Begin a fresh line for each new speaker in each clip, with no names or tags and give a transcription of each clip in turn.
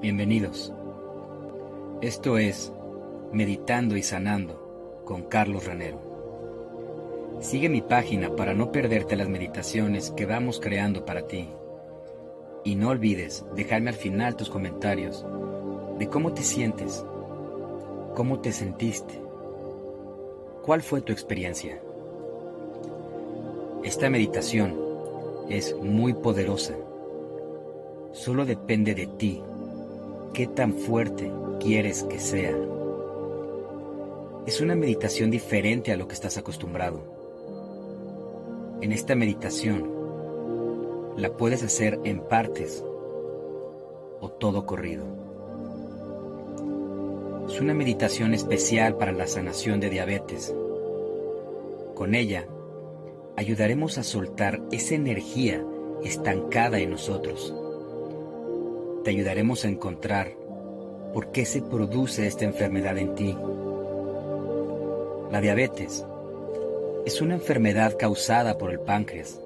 Bienvenidos. Esto es Meditando y Sanando con Carlos Ranero. Sigue mi página para no perderte las meditaciones que vamos creando para ti. Y no olvides dejarme al final tus comentarios de cómo te sientes, cómo te sentiste, cuál fue tu experiencia. Esta meditación es muy poderosa. Solo depende de ti qué tan fuerte quieres que sea. Es una meditación diferente a lo que estás acostumbrado. En esta meditación la puedes hacer en partes o todo corrido. Es una meditación especial para la sanación de diabetes. Con ella ayudaremos a soltar esa energía estancada en nosotros te ayudaremos a encontrar por qué se produce esta enfermedad en ti. La diabetes es una enfermedad causada por el páncreas,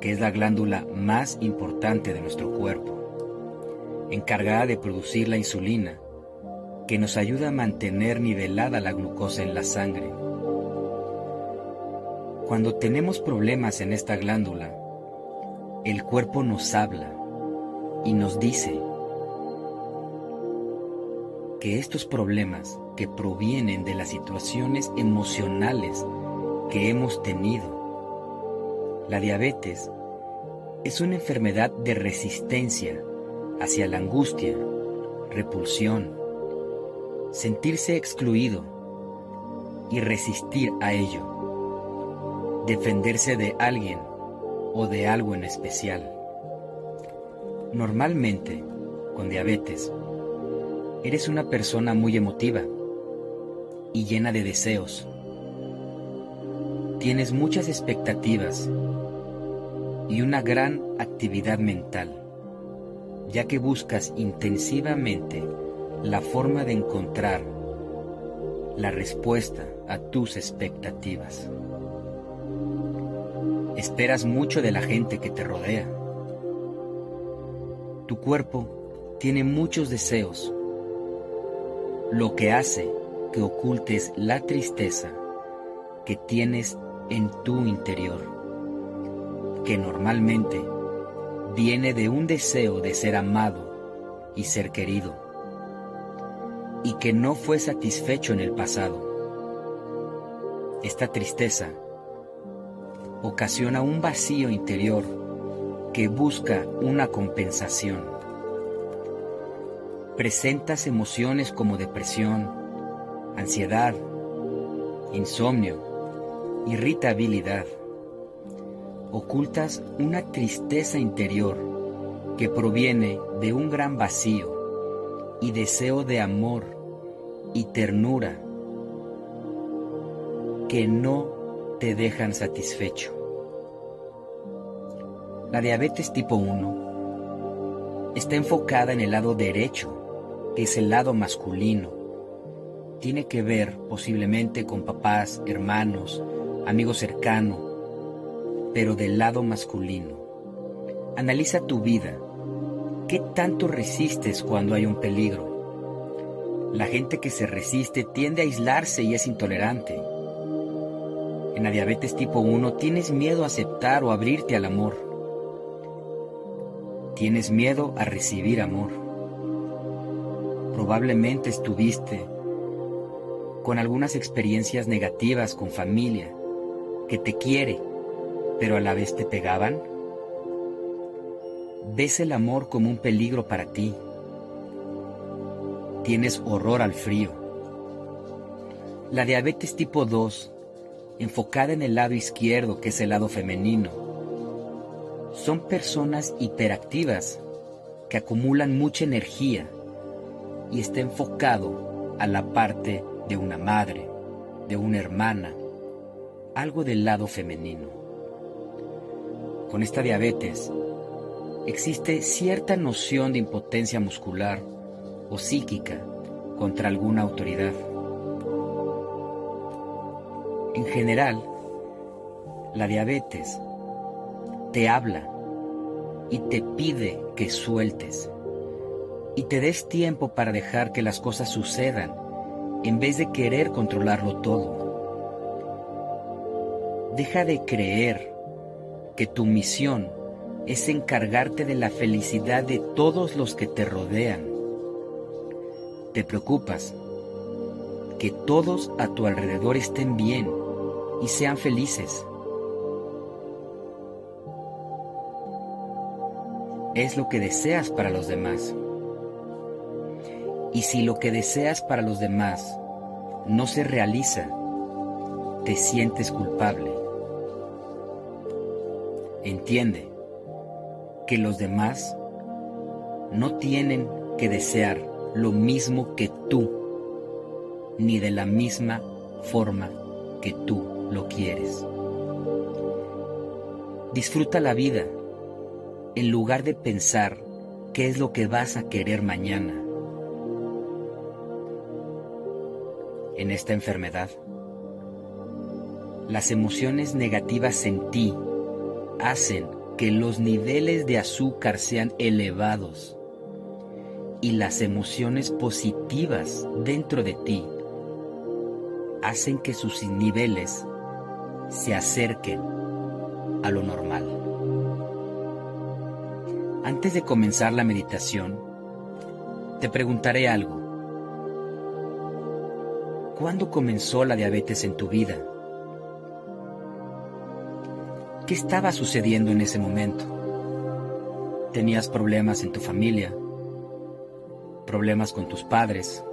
que es la glándula más importante de nuestro cuerpo, encargada de producir la insulina, que nos ayuda a mantener nivelada la glucosa en la sangre. Cuando tenemos problemas en esta glándula, el cuerpo nos habla y nos dice que estos problemas que provienen de las situaciones emocionales que hemos tenido, la diabetes es una enfermedad de resistencia hacia la angustia, repulsión, sentirse excluido y resistir a ello, defenderse de alguien o de algo en especial. Normalmente, con diabetes, eres una persona muy emotiva y llena de deseos. Tienes muchas expectativas y una gran actividad mental, ya que buscas intensivamente la forma de encontrar la respuesta a tus expectativas. Esperas mucho de la gente que te rodea tu cuerpo tiene muchos deseos, lo que hace que ocultes la tristeza que tienes en tu interior, que normalmente viene de un deseo de ser amado y ser querido, y que no fue satisfecho en el pasado. Esta tristeza ocasiona un vacío interior que busca una compensación. Presentas emociones como depresión, ansiedad, insomnio, irritabilidad. Ocultas una tristeza interior que proviene de un gran vacío y deseo de amor y ternura que no te dejan satisfecho. La diabetes tipo 1 está enfocada en el lado derecho, que es el lado masculino. Tiene que ver posiblemente con papás, hermanos, amigos cercanos, pero del lado masculino. Analiza tu vida. ¿Qué tanto resistes cuando hay un peligro? La gente que se resiste tiende a aislarse y es intolerante. En la diabetes tipo 1 tienes miedo a aceptar o abrirte al amor. Tienes miedo a recibir amor. Probablemente estuviste con algunas experiencias negativas con familia que te quiere, pero a la vez te pegaban. Ves el amor como un peligro para ti. Tienes horror al frío. La diabetes tipo 2, enfocada en el lado izquierdo, que es el lado femenino, son personas hiperactivas que acumulan mucha energía y está enfocado a la parte de una madre, de una hermana, algo del lado femenino. Con esta diabetes existe cierta noción de impotencia muscular o psíquica contra alguna autoridad. En general, la diabetes te habla y te pide que sueltes, y te des tiempo para dejar que las cosas sucedan en vez de querer controlarlo todo. Deja de creer que tu misión es encargarte de la felicidad de todos los que te rodean. Te preocupas que todos a tu alrededor estén bien y sean felices. Es lo que deseas para los demás. Y si lo que deseas para los demás no se realiza, te sientes culpable. Entiende que los demás no tienen que desear lo mismo que tú, ni de la misma forma que tú lo quieres. Disfruta la vida en lugar de pensar qué es lo que vas a querer mañana. En esta enfermedad, las emociones negativas en ti hacen que los niveles de azúcar sean elevados y las emociones positivas dentro de ti hacen que sus niveles se acerquen a lo normal. Antes de comenzar la meditación, te preguntaré algo. ¿Cuándo comenzó la diabetes en tu vida? ¿Qué estaba sucediendo en ese momento? ¿Tenías problemas en tu familia? ¿Problemas con tus padres?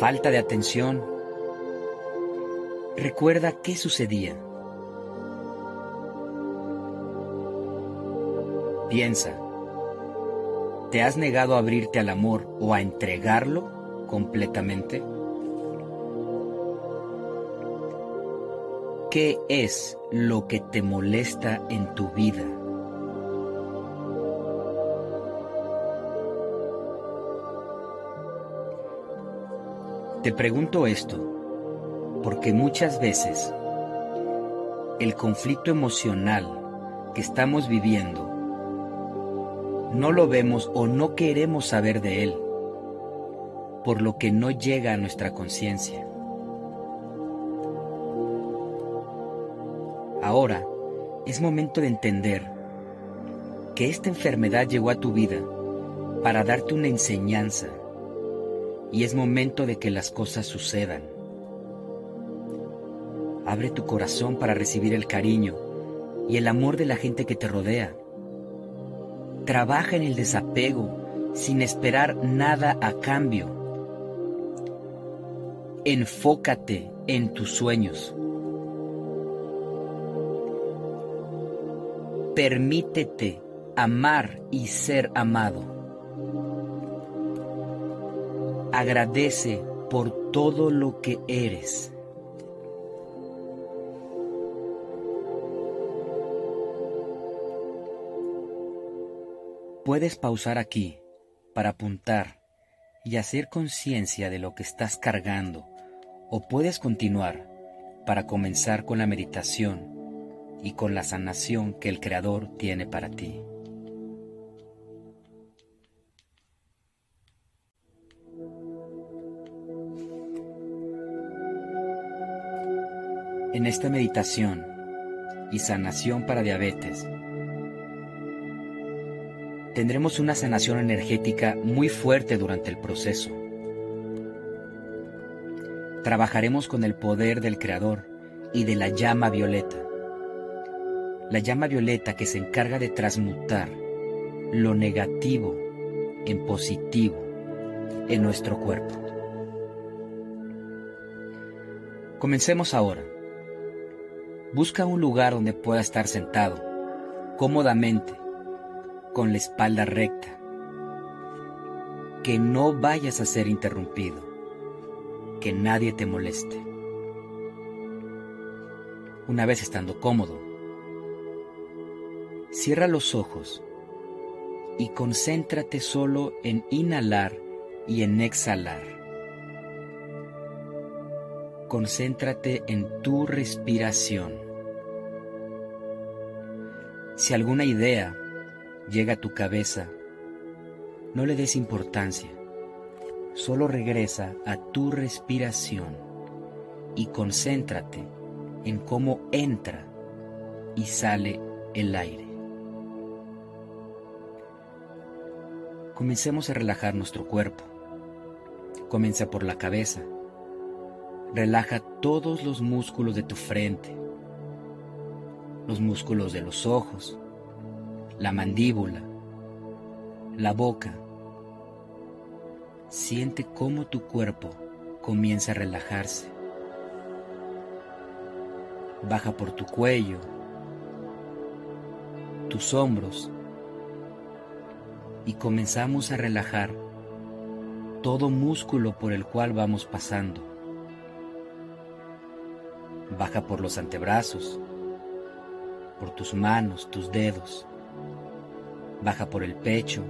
¿Falta de atención? Recuerda qué sucedía. Piensa, ¿te has negado a abrirte al amor o a entregarlo completamente? ¿Qué es lo que te molesta en tu vida? Te pregunto esto porque muchas veces el conflicto emocional que estamos viviendo no lo vemos o no queremos saber de él, por lo que no llega a nuestra conciencia. Ahora es momento de entender que esta enfermedad llegó a tu vida para darte una enseñanza y es momento de que las cosas sucedan. Abre tu corazón para recibir el cariño y el amor de la gente que te rodea. Trabaja en el desapego sin esperar nada a cambio. Enfócate en tus sueños. Permítete amar y ser amado. Agradece por todo lo que eres. Puedes pausar aquí para apuntar y hacer conciencia de lo que estás cargando o puedes continuar para comenzar con la meditación y con la sanación que el Creador tiene para ti. En esta meditación y sanación para diabetes, tendremos una sanación energética muy fuerte durante el proceso. Trabajaremos con el poder del Creador y de la llama violeta la llama violeta que se encarga de transmutar lo negativo en positivo en nuestro cuerpo. Comencemos ahora. Busca un lugar donde pueda estar sentado, cómodamente, con la espalda recta. Que no vayas a ser interrumpido. Que nadie te moleste. Una vez estando cómodo, Cierra los ojos y concéntrate solo en inhalar y en exhalar. Concéntrate en tu respiración. Si alguna idea llega a tu cabeza, No le des importancia, solo regresa a tu respiración y concéntrate en cómo entra y sale el aire. Comencemos a relajar nuestro cuerpo. Comienza por la cabeza. Relaja todos los músculos de tu frente, los músculos de los ojos, la mandíbula, la boca. Siente cómo tu cuerpo comienza a relajarse. Baja por tu cuello, tus hombros y comenzamos a relajar todo músculo por el cual vamos pasando. Baja por los antebrazos, por tus manos, tus dedos. Baja por el pecho,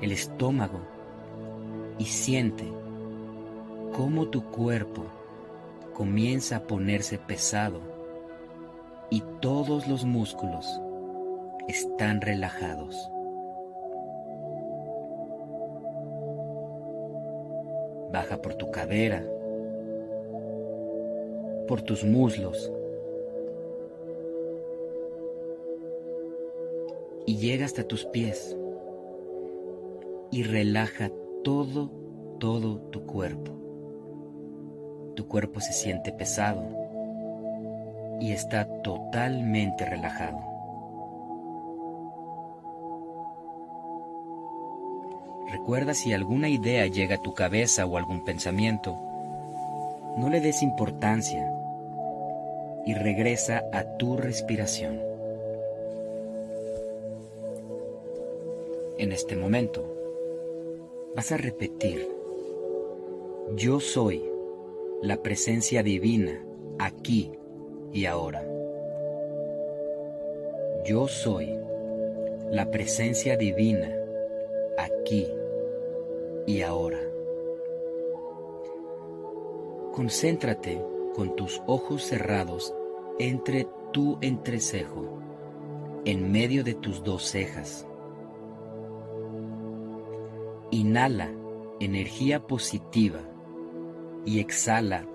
el estómago y siente cómo tu cuerpo comienza a ponerse pesado y todos los músculos están relajados. Baja por tu cadera, por tus muslos y llega hasta tus pies y relaja todo, todo tu cuerpo. Tu cuerpo se siente pesado y está totalmente relajado. Recuerda si alguna idea llega a tu cabeza o algún pensamiento, no le des importancia y regresa a tu respiración. En este momento vas a repetir, yo soy la presencia divina aquí y ahora. Yo soy la presencia divina aquí y ahora. Concéntrate con tus ojos cerrados entre tu entrecejo, en medio de tus dos cejas. Inhala energía positiva y exhala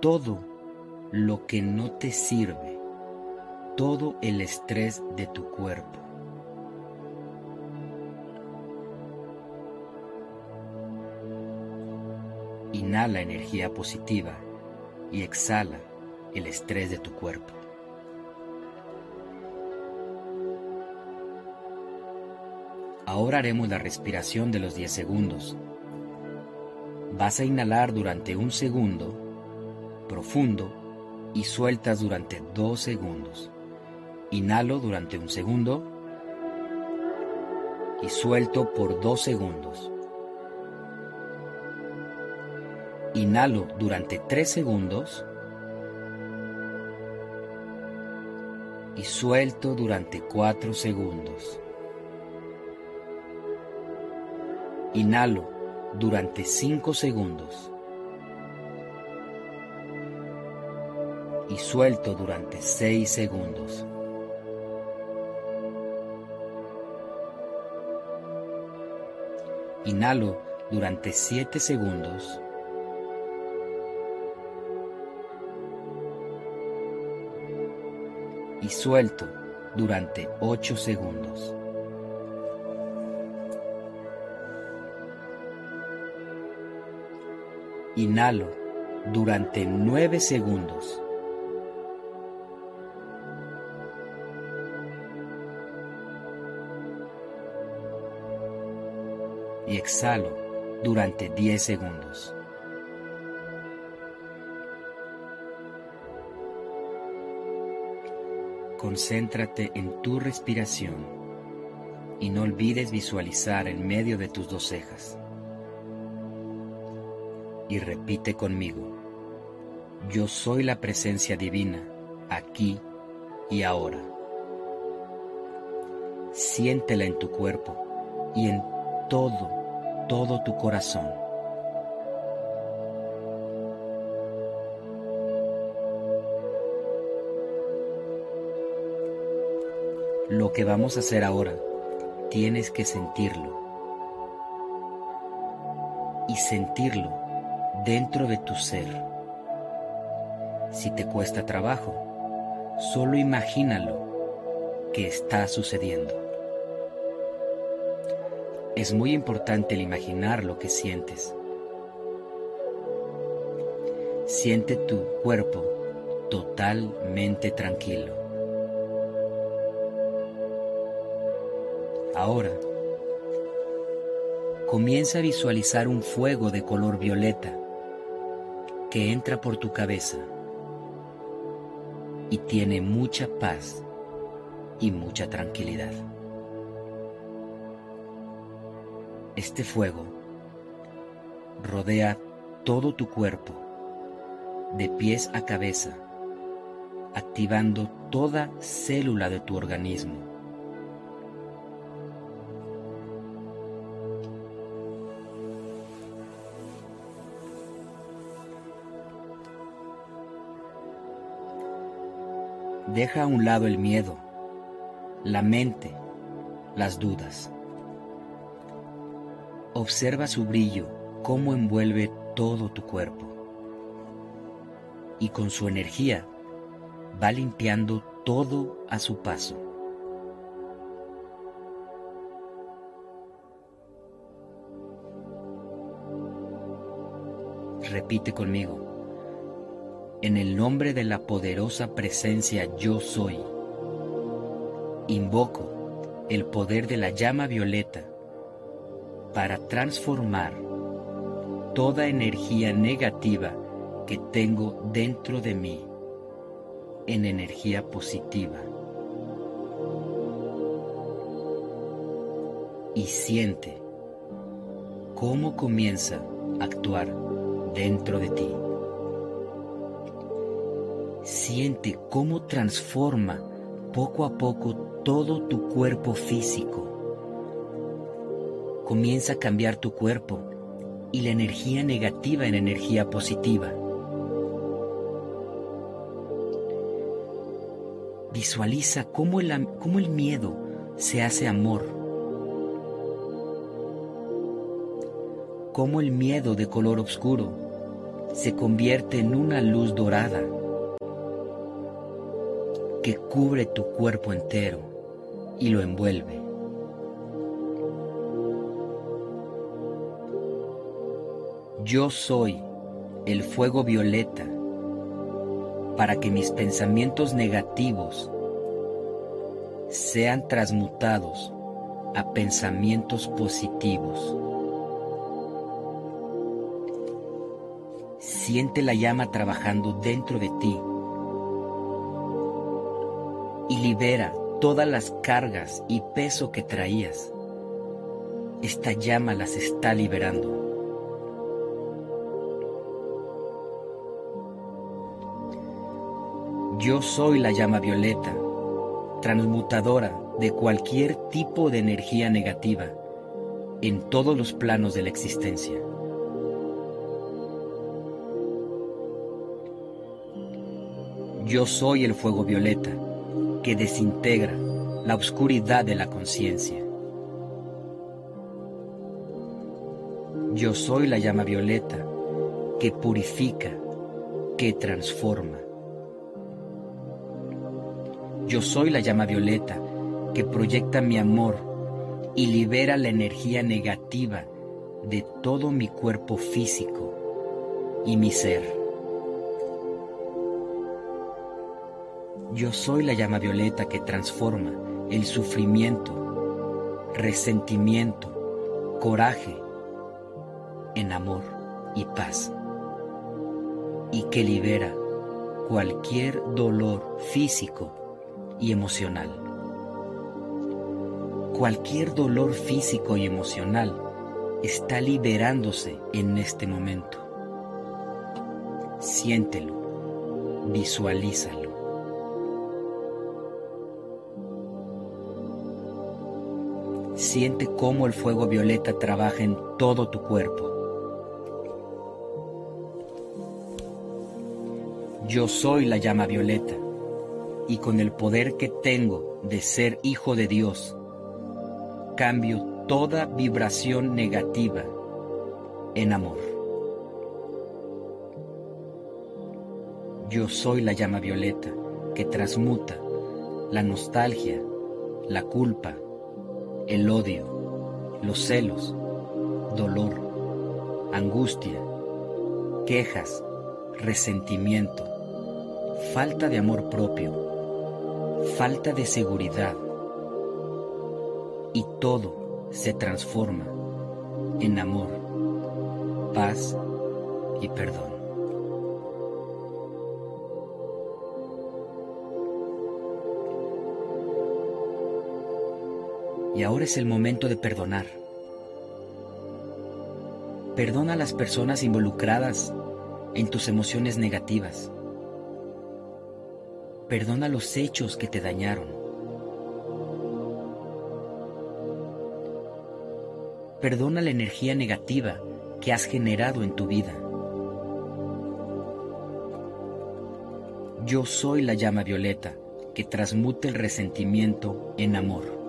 todo lo que no te sirve, todo el estrés de tu cuerpo. Inhala energía positiva y exhala el estrés de tu cuerpo. Ahora haremos la respiración de los 10 segundos. Vas a inhalar durante un segundo, profundo, y sueltas durante dos segundos. Inhalo durante un segundo y suelto por dos segundos. Inhalo durante tres segundos y suelto durante cuatro segundos. Inhalo durante cinco segundos y suelto durante seis segundos. Inhalo durante siete segundos y suelto durante 8 segundos. Inhalo durante 9 segundos. Y exhalo durante 10 segundos. Concéntrate en tu respiración y no olvides visualizar en medio de tus dos cejas. Y repite conmigo, yo soy la presencia divina, aquí y ahora. Siéntela en tu cuerpo y en todo, todo tu corazón. Lo que vamos a hacer ahora, tienes que sentirlo. y sentirlo dentro de tu ser. Si te cuesta trabajo, solo imagínalo que está sucediendo. Es muy importante el imaginar lo que sientes. Siente tu cuerpo totalmente tranquilo. Ahora, comienza a visualizar un fuego de color violeta que entra por tu cabeza y tiene mucha paz y mucha tranquilidad. Este fuego rodea todo tu cuerpo, de pies a cabeza, activando toda célula de tu organismo. Deja a un lado el miedo, la mente, las dudas. Observa su brillo, cómo envuelve todo tu cuerpo. Y con su energía va limpiando todo a su paso. Repite conmigo. En el nombre de la poderosa presencia yo soy, invoco el poder de la llama violeta para transformar toda energía negativa que tengo dentro de mí en energía positiva. Y siente cómo comienza a actuar dentro de ti. Siente cómo transforma poco a poco todo tu cuerpo físico. Comienza a cambiar tu cuerpo y la energía negativa en energía positiva. Visualiza cómo el, el miedo se hace amor, cómo el miedo de color oscuro se convierte en una luz dorada que cubre tu cuerpo entero y lo envuelve. Yo soy el fuego violeta para que mis pensamientos negativos sean transmutados a pensamientos positivos. Siente la llama trabajando dentro de ti y libera todas las cargas y peso que traías. Esta llama las está liberando. Yo soy la llama violeta, transmutadora de cualquier tipo de energía negativa en todos los planos de la existencia. Yo soy el fuego violeta que desintegra la oscuridad de la conciencia. Yo soy la llama violeta que purifica, que transforma. Yo soy la llama violeta que proyecta mi amor y libera la energía negativa de todo mi cuerpo físico y mi ser. Yo soy la llama violeta que transforma el sufrimiento, resentimiento, coraje en amor y paz y que libera cualquier dolor físico y emocional. Cualquier dolor físico y emocional está liberándose en este momento. Siéntelo, visualízalo. Siente cómo el fuego violeta trabaja en todo tu cuerpo. Yo soy la llama violeta y con el poder que tengo de ser hijo de Dios, cambio toda vibración negativa en amor. Yo soy la llama violeta que transmuta la nostalgia, la culpa, el odio, los celos, dolor, angustia, quejas, resentimiento, falta de amor propio, falta de seguridad. Y todo se transforma en amor, paz y perdón. Y ahora es el momento de perdonar. Perdona a las personas involucradas en tus emociones negativas. Perdona los hechos que te dañaron. Perdona la energía negativa que has generado en tu vida. Yo soy la llama violeta que transmute el resentimiento en amor.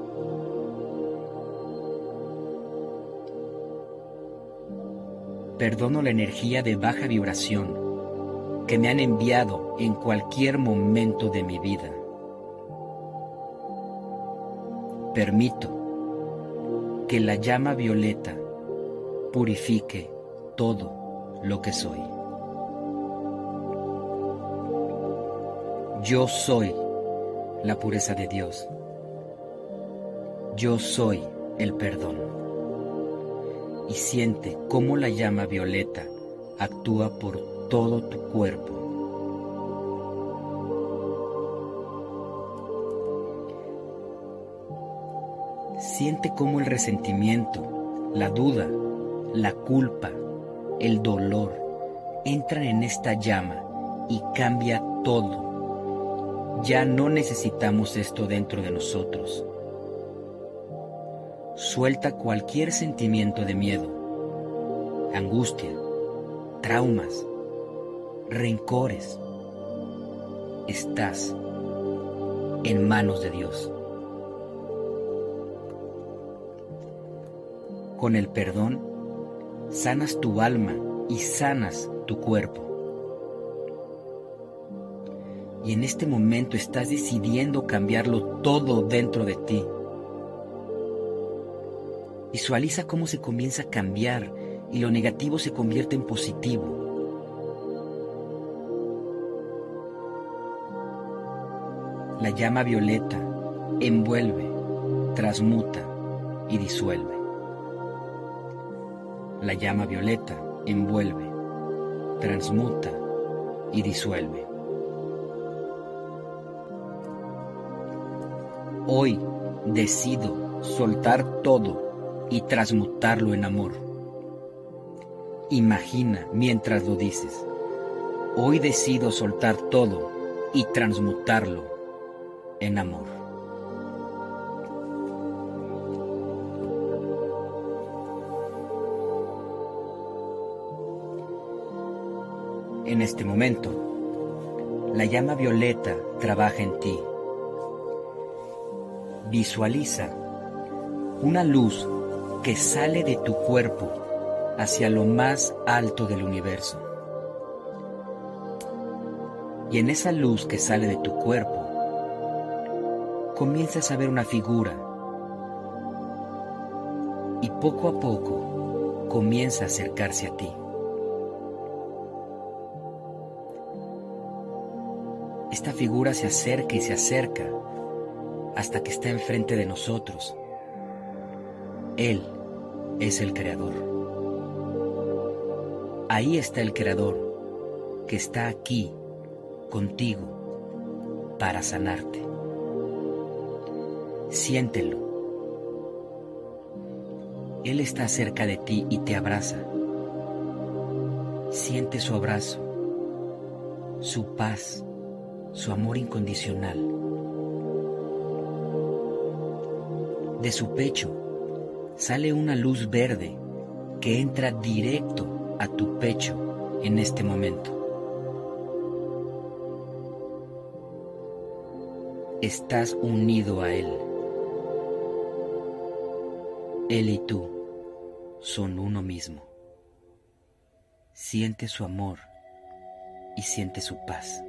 Perdono la energía de baja vibración que me han enviado en cualquier momento de mi vida. Permito que la llama violeta purifique todo lo que soy. Yo soy la pureza de Dios. Yo soy el perdón y siente cómo la llama violeta actúa por todo tu cuerpo. Siente cómo el resentimiento, la duda, la culpa, el dolor entran en esta llama y cambia todo. Ya no necesitamos esto dentro de nosotros. Suelta cualquier sentimiento de miedo, angustia, traumas, rencores. Estás en manos de Dios. Con el perdón, sanas tu alma y sanas tu cuerpo. Y en este momento estás decidiendo cambiarlo todo dentro de ti Visualiza cómo se comienza a cambiar y lo negativo se convierte en positivo. La llama violeta envuelve, transmuta y disuelve. La llama violeta envuelve, transmuta y disuelve. Hoy decido soltar todo y transmutarlo en amor. Imagina mientras lo dices. Hoy decido soltar todo y transmutarlo en amor. En este momento, la llama violeta trabaja en ti. Visualiza una luz que sale de tu cuerpo hacia lo más alto del universo. Y en esa luz que sale de tu cuerpo, comienzas a ver una figura y poco a poco comienza a acercarse a ti. Esta figura se acerca y se acerca hasta que está enfrente de nosotros. Él es el creador. Ahí está el creador que está aquí contigo para sanarte. Siéntelo. Él está cerca de ti y te abraza. Siente su abrazo, su paz, su amor incondicional. De su pecho sale una luz verde que entra directo a tu pecho en este momento. Estás unido a Él. Él y tú son uno mismo. Siente su amor y siente su paz.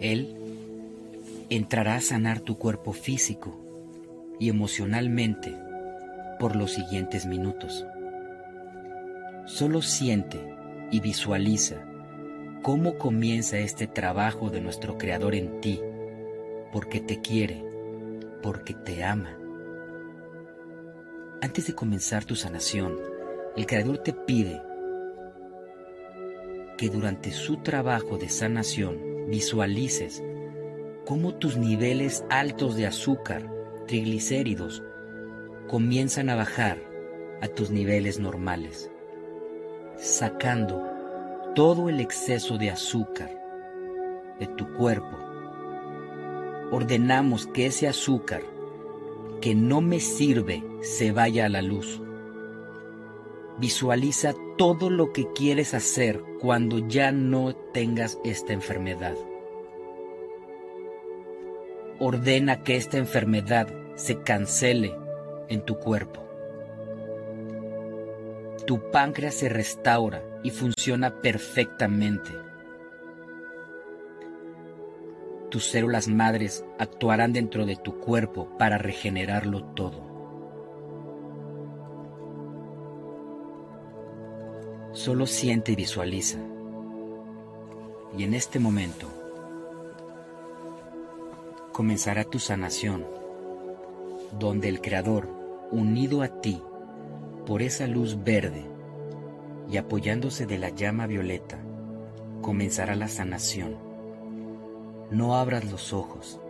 Él entrará a sanar tu cuerpo físico y emocionalmente por los siguientes minutos. Solo siente y visualiza cómo comienza este trabajo de nuestro Creador en ti, porque te quiere, porque te ama. Antes de comenzar tu sanación, el Creador te pide que durante su trabajo de sanación visualices cómo tus niveles altos de azúcar, triglicéridos, comienzan a bajar a tus niveles normales, sacando todo el exceso de azúcar de tu cuerpo. Ordenamos que ese azúcar que no me sirve se vaya a la luz. Visualiza todo lo que quieres hacer cuando ya no tengas esta enfermedad. Ordena que esta enfermedad se cancele en tu cuerpo. Tu páncreas se restaura y funciona perfectamente. Tus células madres actuarán dentro de tu cuerpo para regenerarlo todo. Solo siente y visualiza. Y en este momento comenzará tu sanación, donde el Creador, unido a ti por esa luz verde y apoyándose de la llama violeta, comenzará la sanación. No abras los ojos,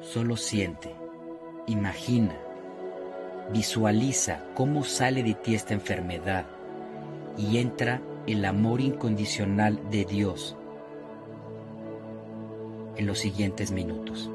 solo siente, imagina, visualiza cómo sale de ti esta enfermedad y entra el amor incondicional de Dios en los siguientes minutos.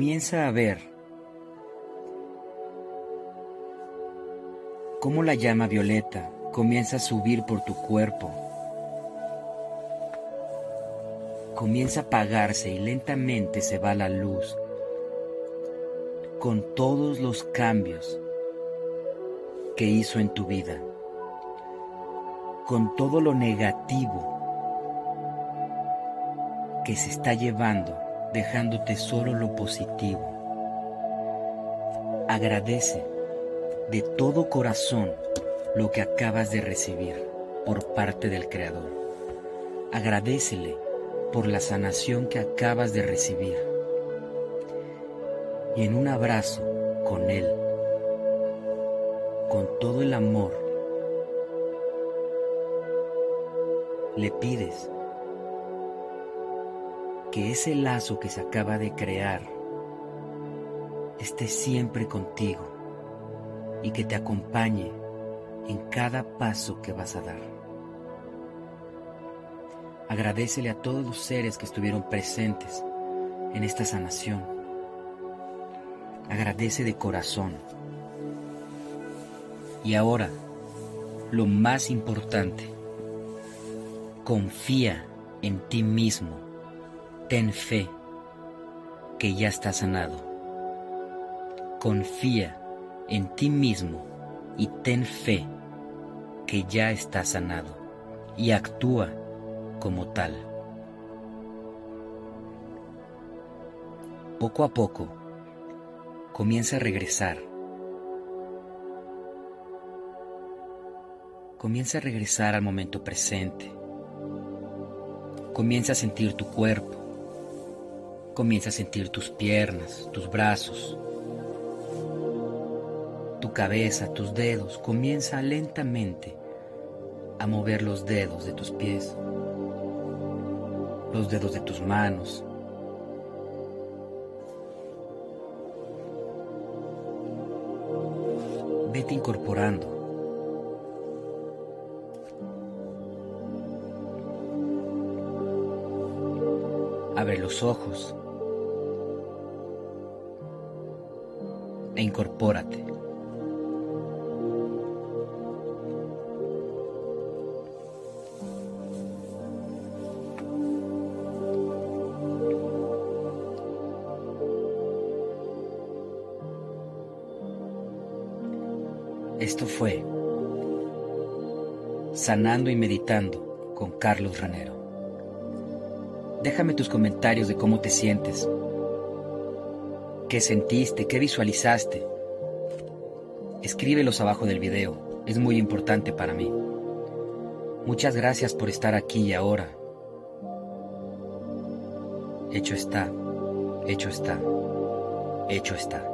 Comienza a ver cómo la llama violeta comienza a subir por tu cuerpo. Comienza a apagarse y lentamente se va la luz con todos los cambios que hizo en tu vida, con todo lo negativo que se está llevando, dejándote solo lo positivo. Agradece de todo corazón lo que acabas de recibir por parte del Creador. Agradecele por la sanación que acabas de recibir. Y en un abrazo con Él, con todo el amor, le pides que ese lazo que se acaba de crear esté siempre contigo y que te acompañe en cada paso que vas a dar. Agradecele a todos los seres que estuvieron presentes en esta sanación. Agradece de corazón. Y ahora, lo más importante, confía en ti mismo. Ten fe que ya está sanado. Confía en ti mismo y ten fe que ya está sanado y actúa como tal. Poco a poco comienza a regresar. Comienza a regresar al momento presente. Comienza a sentir tu cuerpo. Comienza a sentir tus piernas, tus brazos, tu cabeza, tus dedos, comienza lentamente a mover los dedos de tus pies, los dedos de tus manos. Vete incorporando. Abre los ojos e incorpórate. Esto fue Sanando y Meditando con Carlos Ranero. Déjame tus comentarios de cómo te sientes, qué sentiste, qué visualizaste. Escríbelos abajo del video, es muy importante para mí. Muchas gracias por estar aquí y ahora. Hecho está, hecho está, hecho está.